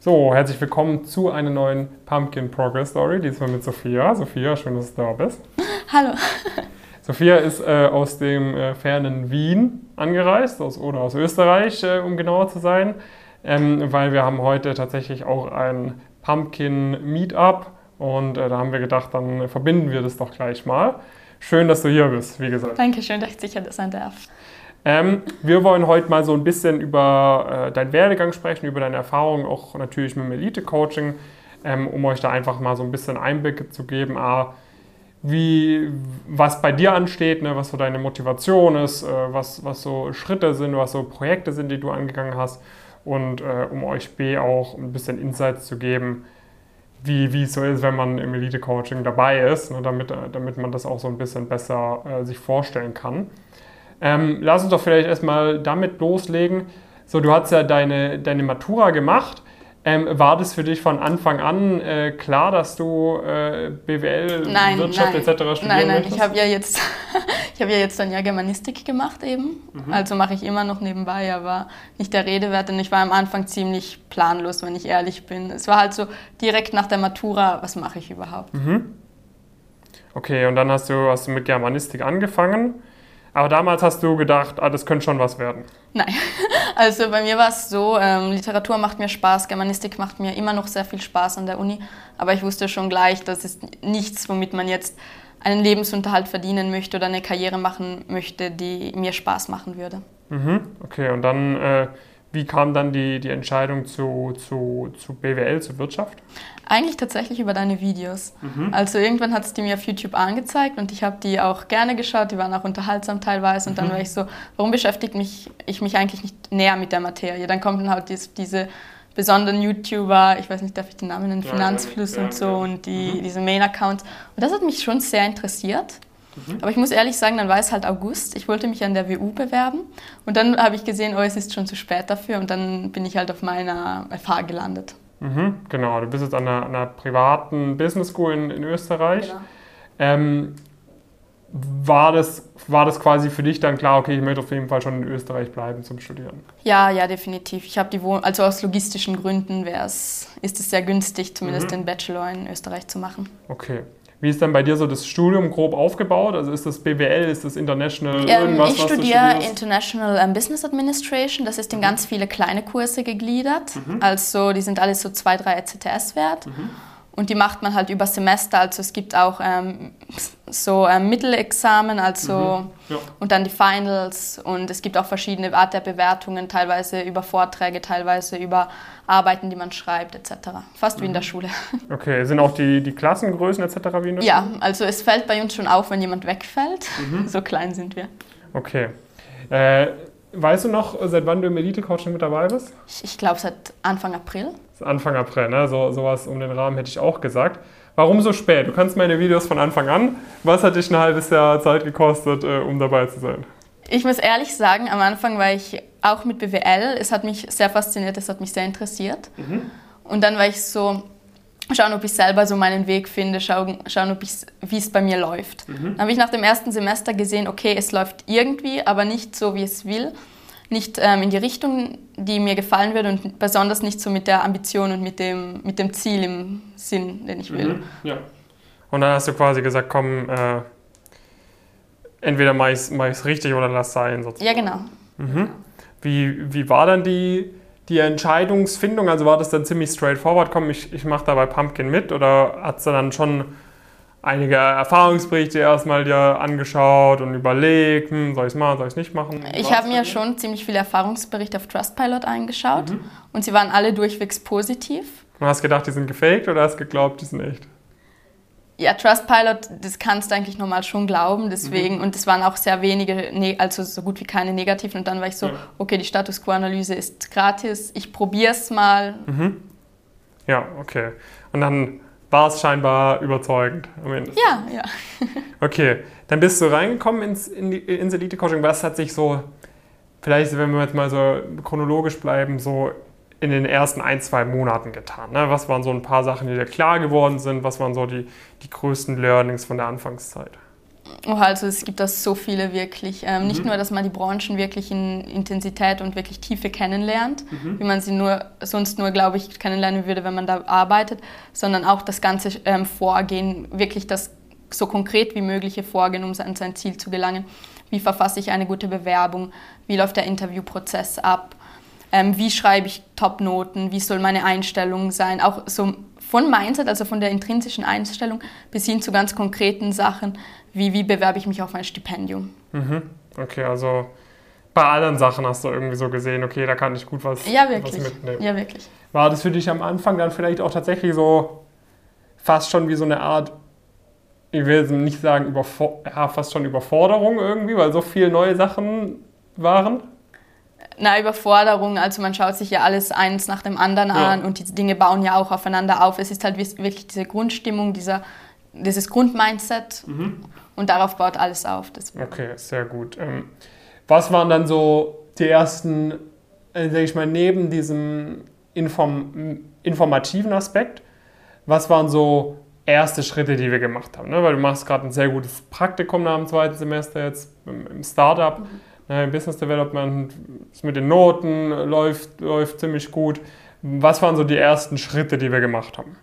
So, herzlich willkommen zu einer neuen Pumpkin Progress Story, diesmal mit Sophia. Sophia, schön, dass du da bist. Hallo. Sophia ist äh, aus dem äh, fernen Wien angereist, aus, oder aus Österreich, äh, um genauer zu sein, ähm, weil wir haben heute tatsächlich auch ein Pumpkin Meetup und äh, da haben wir gedacht, dann verbinden wir das doch gleich mal. Schön, dass du hier bist, wie gesagt. Dankeschön, dass ich sicher sein darf. Ähm, wir wollen heute mal so ein bisschen über äh, deinen Werdegang sprechen, über deine Erfahrungen, auch natürlich mit dem Elite-Coaching, ähm, um euch da einfach mal so ein bisschen Einblicke zu geben, A, wie, was bei dir ansteht, ne, was so deine Motivation ist, äh, was, was so Schritte sind, was so Projekte sind, die du angegangen hast und äh, um euch B auch ein bisschen Insights zu geben, wie, wie es so ist, wenn man im Elite-Coaching dabei ist, ne, damit, damit man das auch so ein bisschen besser äh, sich vorstellen kann. Ähm, lass uns doch vielleicht erstmal damit loslegen. So, du hast ja deine, deine Matura gemacht. Ähm, war das für dich von Anfang an äh, klar, dass du äh, BWL, nein, Wirtschaft nein. etc. studieren Nein, nein, möchtest? ich habe ja jetzt, ich habe ja jetzt ein Jahr Germanistik gemacht eben. Mhm. Also mache ich immer noch nebenbei, aber nicht der Rede wert. Und ich war am Anfang ziemlich planlos, wenn ich ehrlich bin. Es war halt so direkt nach der Matura, was mache ich überhaupt? Mhm. Okay, und dann hast du, hast du mit Germanistik angefangen. Aber damals hast du gedacht, ah, das könnte schon was werden. Nein, also bei mir war es so, ähm, Literatur macht mir Spaß, Germanistik macht mir immer noch sehr viel Spaß an der Uni, aber ich wusste schon gleich, das ist nichts, womit man jetzt einen Lebensunterhalt verdienen möchte oder eine Karriere machen möchte, die mir Spaß machen würde. Mhm. Okay, und dann, äh, wie kam dann die, die Entscheidung zu, zu, zu BWL, zu Wirtschaft? Eigentlich tatsächlich über deine Videos. Also irgendwann hat es die mir auf YouTube angezeigt und ich habe die auch gerne geschaut, die waren auch unterhaltsam teilweise und dann war ich so, warum beschäftigt mich ich mich eigentlich nicht näher mit der Materie? Dann kommt dann halt dies, diese besonderen YouTuber, ich weiß nicht, darf ich den Namen nennen, Ja, Finanzfluss ja, und so ja. und die, diese Main-Accounts. Und das hat mich schon sehr interessiert. Aber ich muss ehrlich sagen, dann war es halt August. Ich wollte mich an der WU bewerben und dann habe ich gesehen, oh, es ist schon zu spät dafür und dann bin ich halt auf meiner FH gelandet. Mhm, genau, du bist jetzt an einer, einer privaten Business School in, in Österreich. Genau. Ähm, war, das, war das quasi für dich dann klar, okay, ich möchte auf jeden Fall schon in Österreich bleiben zum Studieren? Ja, ja, definitiv. Ich habe die Wohn also aus logistischen Gründen wär's, ist es sehr günstig, zumindest Mhm. den Bachelor in Österreich zu machen. Okay. Wie ist dann bei dir so das Studium grob aufgebaut? Also ist das BWL, ist das International, Ähm, irgendwas, ich studiere? International ähm, Business Administration. Das ist in ganz viele kleine Kurse gegliedert. Mhm. Also die sind alles so zwei, drei ECTS wert. Und die macht man halt über Semester. Also es gibt auch ähm, so ähm, Mittelexamen, also Ja. und dann die Finals. Und es gibt auch verschiedene Art der Bewertungen, teilweise über Vorträge, teilweise über Arbeiten, die man schreibt, etc. Fast wie in der Schule. Okay, sind auch die, die Klassengrößen etc. wie in der Ja, also es fällt bei uns schon auf, wenn jemand wegfällt. Mhm. So klein sind wir. Okay. Äh, weißt du noch, seit wann du im Elite-Coaching mit dabei bist? Ich, ich glaube seit Anfang April. Anfang April, ne? So, sowas um den Rahmen hätte ich auch gesagt. Warum so spät? Du kannst meine Videos von Anfang an. Was hat dich ein halbes Jahr Zeit gekostet, äh, um dabei zu sein? Ich muss ehrlich sagen, am Anfang war ich auch mit BWL. Es hat mich sehr fasziniert, es hat mich sehr interessiert. Und dann war ich so, schauen, ob ich selber so meinen Weg finde, schauen, schauen ob wie es bei mir läuft. Dann habe ich nach dem ersten Semester gesehen, okay, es läuft irgendwie, aber nicht so, wie es will. Nicht ähm, in die Richtung, die mir gefallen würde und besonders nicht so mit der Ambition und mit dem, mit dem Ziel im Sinn, den ich will. Ja. Und dann hast du quasi gesagt, komm, äh, entweder mache ich es richtig oder lass sein. Sozusagen. Ja, genau. Wie, wie war dann die, die Entscheidungsfindung? Also war das dann ziemlich straightforward, komm, ich, ich mache da bei Pumpkin mit? Oder hat du dann schon einige Erfahrungsberichte erstmal dir angeschaut und überlegt, hm, soll ich es machen, soll ich es nicht machen? Ich habe mir schon ziemlich viele Erfahrungsberichte auf Trustpilot eingeschaut und sie waren alle durchwegs positiv. Und hast gedacht, die sind gefaked oder hast geglaubt, die sind echt? Ja, Trustpilot, das kannst du eigentlich normal schon glauben, deswegen, und es waren auch sehr wenige, ne- also so gut wie keine negativen. Und dann war ich so, Ja. okay, die Status Quo-Analyse ist gratis, ich probiere es mal. Ja, okay. Und dann war es scheinbar überzeugend am Ende. Ja, ja. Okay, dann bist du reingekommen ins, in die, ins Elite-Coaching. Was hat sich so, vielleicht wenn wir jetzt mal so chronologisch bleiben, so in den ersten ein, zwei Monaten getan? Ne? Was waren so ein paar Sachen, die dir klar geworden sind? Was waren so die, die größten Learnings von der Anfangszeit? Oh, also es gibt da so viele wirklich. Ähm, mhm. Nicht nur, dass man die Branchen wirklich in Intensität und wirklich Tiefe kennenlernt, mhm. wie man sie nur sonst nur, glaube ich, kennenlernen würde, wenn man da arbeitet, sondern auch das ganze ähm, Vorgehen, wirklich das so konkret wie mögliche Vorgehen, um an sein Ziel zu gelangen. Wie verfasse ich eine gute Bewerbung? Wie läuft der Interviewprozess ab? Ähm, wie schreibe ich Topnoten? Wie soll meine Einstellung sein? Auch so von Mindset, also von der intrinsischen Einstellung, bis hin zu ganz konkreten Sachen, wie, wie bewerbe ich mich auf ein Stipendium. Mhm. Okay, also bei allen Sachen hast du irgendwie so gesehen, okay, da kann ich gut was, ja, wirklich. was mitnehmen. Ja, wirklich. War das für dich am Anfang dann vielleicht auch tatsächlich so fast schon wie so eine Art, ich will nicht sagen, überfor ja, fast schon Überforderung irgendwie, weil so viele neue Sachen waren? Na, Überforderung, also man schaut sich ja alles eins nach dem anderen ja. an und die Dinge bauen ja auch aufeinander auf. Es ist halt wirklich diese Grundstimmung, dieser, dieses Grundmindset mhm. und darauf baut alles auf. Deswegen. Okay, sehr gut. Ähm, was waren dann so die ersten, äh, sag ich mal, neben diesem Inform informativen Aspekt, was waren so erste Schritte, die wir gemacht haben? Ne? Weil du machst gerade ein sehr gutes Praktikum nach dem zweiten Semester jetzt im Startup. Mhm Ne, Business Development mit den Noten läuft, läuft ziemlich gut. Was waren so die ersten Schritte, die wir gemacht haben?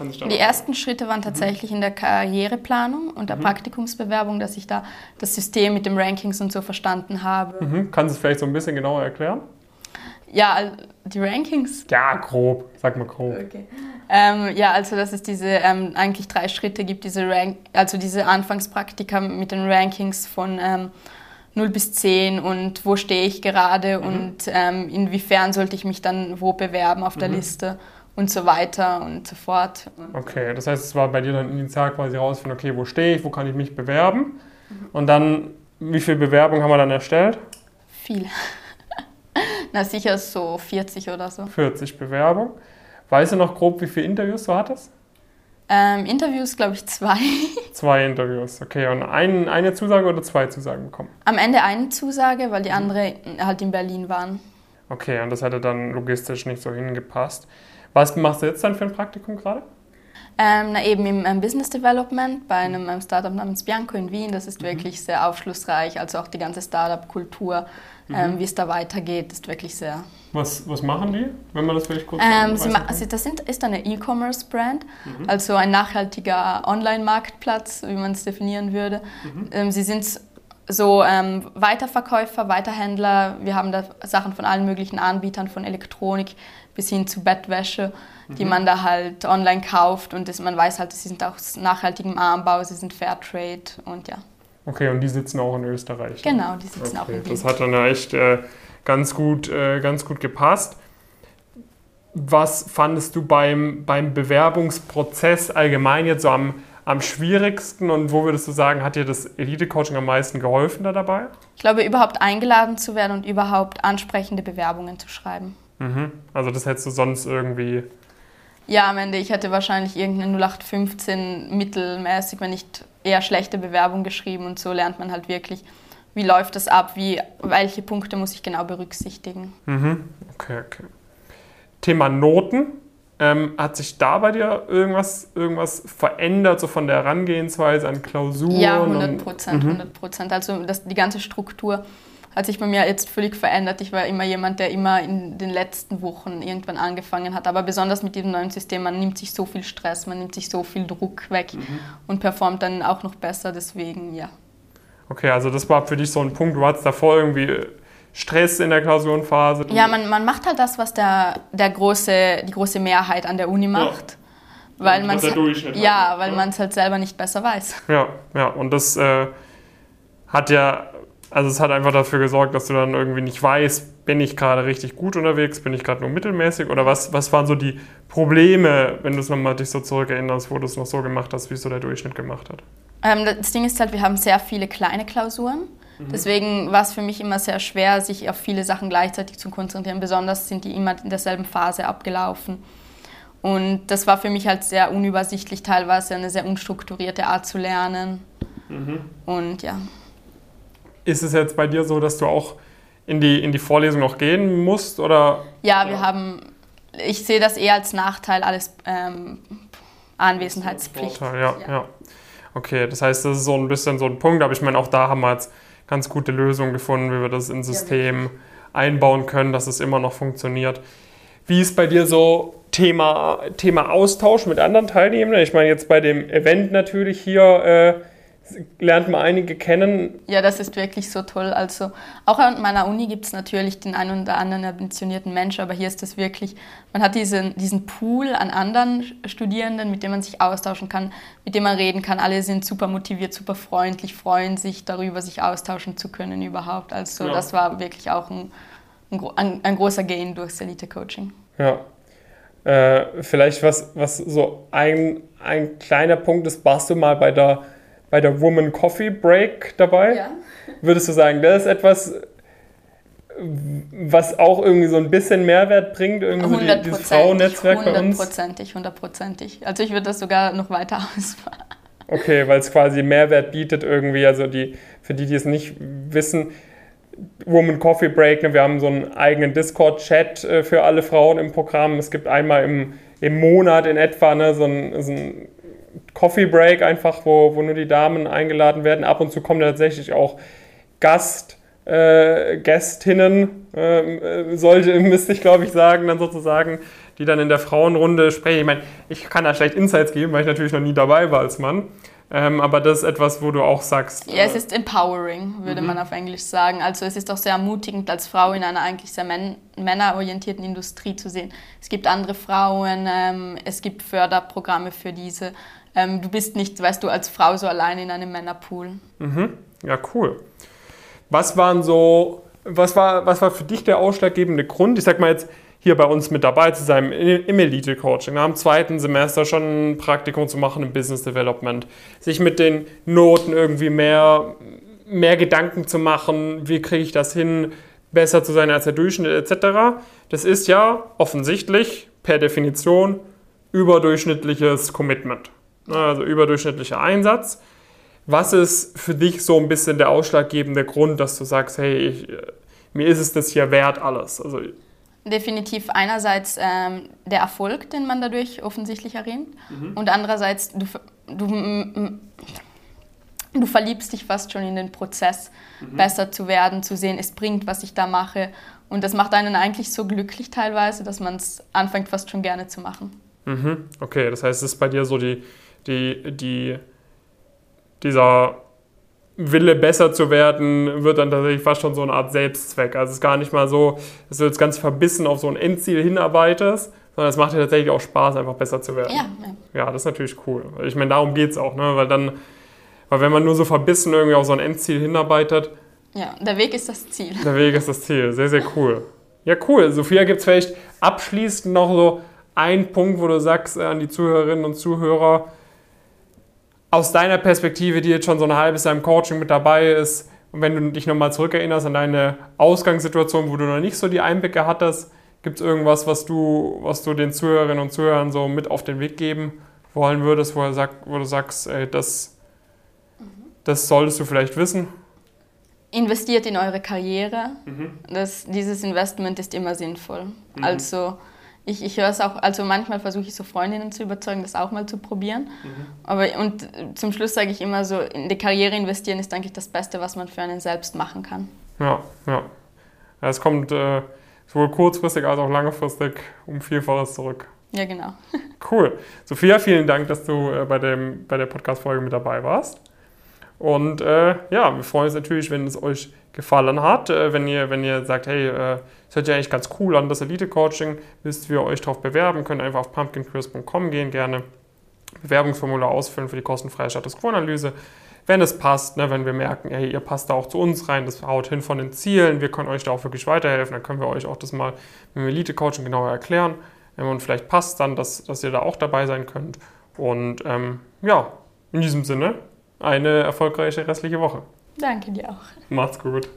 Die ersten Schritte waren tatsächlich mhm. in der Karriereplanung und der mhm. Praktikumsbewerbung, dass ich da das System mit den Rankings und so verstanden habe. Mhm. Kannst du es vielleicht so ein bisschen genauer erklären? Ja, die Rankings? Ja, grob. Sag mal grob. Okay. Ähm, ja, also dass es diese ähm, eigentlich drei Schritte gibt, diese Rank also diese Anfangspraktika mit den Rankings von ähm, 0 bis 10 und wo stehe ich gerade mhm. und ähm, inwiefern sollte ich mich dann wo bewerben auf der mhm. Liste und so weiter und so fort. Okay, das heißt, es war bei dir dann initial quasi rausfinden, okay, wo stehe ich, wo kann ich mich bewerben mhm. und dann, wie viele Bewerbungen haben wir dann erstellt? Viele. Na sicher so 40 oder so. 40 Bewerbungen. Weißt du noch grob, wie viele Interviews du hattest? Ähm, Interviews, glaube ich, zwei. Zwei Interviews, okay. Und ein, eine Zusage oder zwei Zusagen bekommen? Am Ende eine Zusage, weil die mhm. andere halt in Berlin waren. Okay, und das hätte dann logistisch nicht so hingepasst. Was machst du jetzt dann für ein Praktikum gerade? Ähm, na eben im ähm, Business Development bei einem ähm, Startup namens Bianco in Wien. Das ist mhm. wirklich sehr aufschlussreich, also auch die ganze Startup-Kultur, ähm, mhm. wie es da weitergeht, ist wirklich sehr. Was, was machen die, wenn man das vielleicht kurz ähm, sie also Das sind, ist eine E-Commerce-Brand, mhm. also ein nachhaltiger Online-Marktplatz, wie man es definieren würde. Mhm. Ähm, sie sind so ähm, Weiterverkäufer, Weiterhändler. Wir haben da Sachen von allen möglichen Anbietern, von Elektronik bis hin zu Bettwäsche die mhm. man da halt online kauft und das, man weiß halt, sie sind auch aus nachhaltigem Anbau, sie sind Fairtrade und ja. Okay, und die sitzen auch in Österreich? Genau, die sitzen okay, auch in Wien. Das hat dann ja echt äh, ganz, gut, äh, ganz gut gepasst. Was fandest du beim, beim Bewerbungsprozess allgemein jetzt so am, am schwierigsten und wo würdest du sagen, hat dir das Elite-Coaching am meisten geholfen da dabei? Ich glaube, überhaupt eingeladen zu werden und überhaupt ansprechende Bewerbungen zu schreiben. Mhm. Also das hättest du sonst irgendwie ja, am Ende, ich hätte wahrscheinlich irgendeine 0815 mittelmäßig, wenn nicht eher schlechte Bewerbung geschrieben und so lernt man halt wirklich, wie läuft das ab, wie, welche Punkte muss ich genau berücksichtigen. Mhm. Okay, okay. Thema Noten. Ähm, hat sich da bei dir irgendwas, irgendwas verändert, so von der Herangehensweise an Klausuren? Ja, 100 Prozent, 100 Prozent. Also das, die ganze Struktur hat sich bei mir jetzt völlig verändert. Ich war immer jemand, der immer in den letzten Wochen irgendwann angefangen hat. Aber besonders mit diesem neuen System, man nimmt sich so viel Stress, man nimmt sich so viel Druck weg mhm. und performt dann auch noch besser. Deswegen, ja. Okay, also das war für dich so ein Punkt. Du hattest davor irgendwie Stress in der Klausurenphase. Ja, man, man macht halt das, was der, der große, die große Mehrheit an der Uni macht. Ja. Weil man ja, weil man es halt selber nicht besser weiß. Ja, ja, und das äh, hat ja also es hat einfach dafür gesorgt, dass du dann irgendwie nicht weißt, bin ich gerade richtig gut unterwegs, bin ich gerade nur mittelmäßig oder was, was waren so die Probleme, wenn du es nochmal dich so zurückerinnerst, wo du es noch so gemacht hast, wie es so der Durchschnitt gemacht hat? Ähm, das Ding ist halt, wir haben sehr viele kleine Klausuren. Mhm. Deswegen war es für mich immer sehr schwer, sich auf viele Sachen gleichzeitig zu konzentrieren. Besonders sind die immer in derselben Phase abgelaufen. Und das war für mich halt sehr unübersichtlich, teilweise eine sehr unstrukturierte Art zu lernen. Mhm. Und ja. Ist es jetzt bei dir so, dass du auch in die, in die Vorlesung noch gehen musst? Oder? Ja, wir ja. haben, ich sehe das eher als Nachteil, alles ähm, Anwesenheitspflicht. Vorteil, ja, ja. ja. Okay, das heißt, das ist so ein bisschen so ein Punkt, aber ich meine, auch da haben wir jetzt ganz gute Lösungen gefunden, wie wir das ins System einbauen können, dass es immer noch funktioniert. Wie ist bei dir so Thema, Thema Austausch mit anderen Teilnehmern? Ich meine, jetzt bei dem Event natürlich hier äh, lernt man einige kennen. Ja, das ist wirklich so toll. Also auch an meiner Uni gibt es natürlich den einen oder anderen ambitionierten Menschen, aber hier ist es wirklich, man hat diesen, diesen Pool an anderen Studierenden, mit denen man sich austauschen kann, mit denen man reden kann. Alle sind super motiviert, super freundlich, freuen sich darüber, sich austauschen zu können überhaupt. Also ja. das war wirklich auch ein, ein, ein großer Gain durchs Elite-Coaching. Ja. Äh, vielleicht was, was so ein, ein kleiner Punkt ist, warst du mal bei der bei der Woman Coffee Break dabei. Ja. Würdest du sagen, das ist etwas, was auch irgendwie so ein bisschen Mehrwert bringt, irgendwie so die, dieses Frauennetzwerk bei uns? Hundertprozentig, hundertprozentig. Also ich würde das sogar noch weiter ausfahren. Okay, weil es quasi Mehrwert bietet irgendwie, also die, für die, die es nicht wissen, Woman Coffee Break, ne, wir haben so einen eigenen Discord-Chat äh, für alle Frauen im Programm. Es gibt einmal im, im Monat in etwa ne, so ein, so ein Coffee Break einfach, wo, wo nur die Damen eingeladen werden. Ab und zu kommen tatsächlich auch Gast, äh, Gästinnen, ähm, äh, sollte, müsste ich glaube ich sagen, dann sozusagen, die dann in der Frauenrunde sprechen. Ich meine, ich kann da schlecht Insights geben, weil ich natürlich noch nie dabei war als Mann. Ähm, aber das ist etwas, wo du auch sagst. Ja, es äh, ist empowering, würde mhm. man auf Englisch sagen. Also es ist auch sehr ermutigend, als Frau in einer eigentlich sehr män männerorientierten Industrie zu sehen. Es gibt andere Frauen, ähm, es gibt Förderprogramme für diese. Ähm, du bist nicht, weißt du, als Frau so allein in einem Männerpool. Mhm. Ja, cool. Was waren so, was war, was war für dich der ausschlaggebende Grund? Ich sag mal jetzt, hier bei uns mit dabei zu sein im Elite-Coaching, am zweiten Semester schon ein Praktikum zu machen im Business Development, sich mit den Noten irgendwie mehr, mehr Gedanken zu machen, wie kriege ich das hin, besser zu sein als der Durchschnitt etc. Das ist ja offensichtlich per Definition überdurchschnittliches Commitment, also überdurchschnittlicher Einsatz. Was ist für dich so ein bisschen der ausschlaggebende Grund, dass du sagst, hey, ich, mir ist es das hier wert alles? Also definitiv einerseits ähm, der Erfolg, den man dadurch offensichtlich erringt, mhm. und andererseits du, du, du verliebst dich fast schon in den Prozess, mhm. besser zu werden, zu sehen, es bringt, was ich da mache. Und das macht einen eigentlich so glücklich teilweise, dass man es anfängt fast schon gerne zu machen. Mhm. Okay, das heißt, es ist bei dir so die, die, die, dieser Wille, besser zu werden, wird dann tatsächlich fast schon so eine Art Selbstzweck. Also es ist gar nicht mal so, dass du jetzt ganz verbissen auf so ein Endziel hinarbeitest, sondern es macht dir tatsächlich auch Spaß, einfach besser zu werden. Ja, ja. ja das ist natürlich cool. Ich meine, darum geht es auch, ne? weil dann, weil wenn man nur so verbissen irgendwie auf so ein Endziel hinarbeitet. Ja, der Weg ist das Ziel. Der Weg ist das Ziel, sehr, sehr cool. Ja, cool. Sophia, gibt es vielleicht abschließend noch so einen Punkt, wo du sagst äh, an die Zuhörerinnen und Zuhörer, aus deiner Perspektive, die jetzt schon so ein halbes Jahr im Coaching mit dabei ist, und wenn du dich nochmal zurückerinnerst an deine Ausgangssituation, wo du noch nicht so die Einblicke hattest, gibt es irgendwas, was du, was du den Zuhörerinnen und Zuhörern so mit auf den Weg geben wollen würdest, wo, er sagt, wo du sagst, ey, das, das solltest du vielleicht wissen? Investiert in eure Karriere. Mhm. Das, dieses Investment ist immer sinnvoll. Mhm. Also ich, ich höre es auch, also manchmal versuche ich so Freundinnen zu überzeugen, das auch mal zu probieren. Mhm. Aber und zum Schluss sage ich immer so, in die Karriere investieren ist eigentlich das Beste, was man für einen selbst machen kann. Ja, ja. Es kommt äh, sowohl kurzfristig als auch langfristig um Vielfaches zurück. Ja, genau. Cool. Sophia, vielen Dank, dass du äh, bei, dem, bei der Podcast-Folge mit dabei warst. Und äh, ja, wir freuen uns natürlich, wenn es euch gefallen hat. Äh, wenn, ihr, wenn ihr sagt, hey, äh, das hört ja eigentlich ganz cool an, das Elite-Coaching, wisst, wie ihr euch darauf bewerben könnt, einfach auf pumpkincurious.com gehen, gerne Bewerbungsformular ausfüllen für die kostenfreie Status Quo-Analyse. Wenn es passt, ne, wenn wir merken, hey, ihr passt da auch zu uns rein, das haut hin von den Zielen, wir können euch da auch wirklich weiterhelfen, dann können wir euch auch das mal mit dem Elite-Coaching genauer erklären. Und vielleicht passt dann, dass, dass ihr da auch dabei sein könnt. Und ähm, ja, in diesem Sinne, eine erfolgreiche restliche Woche. Danke dir auch. Macht's gut.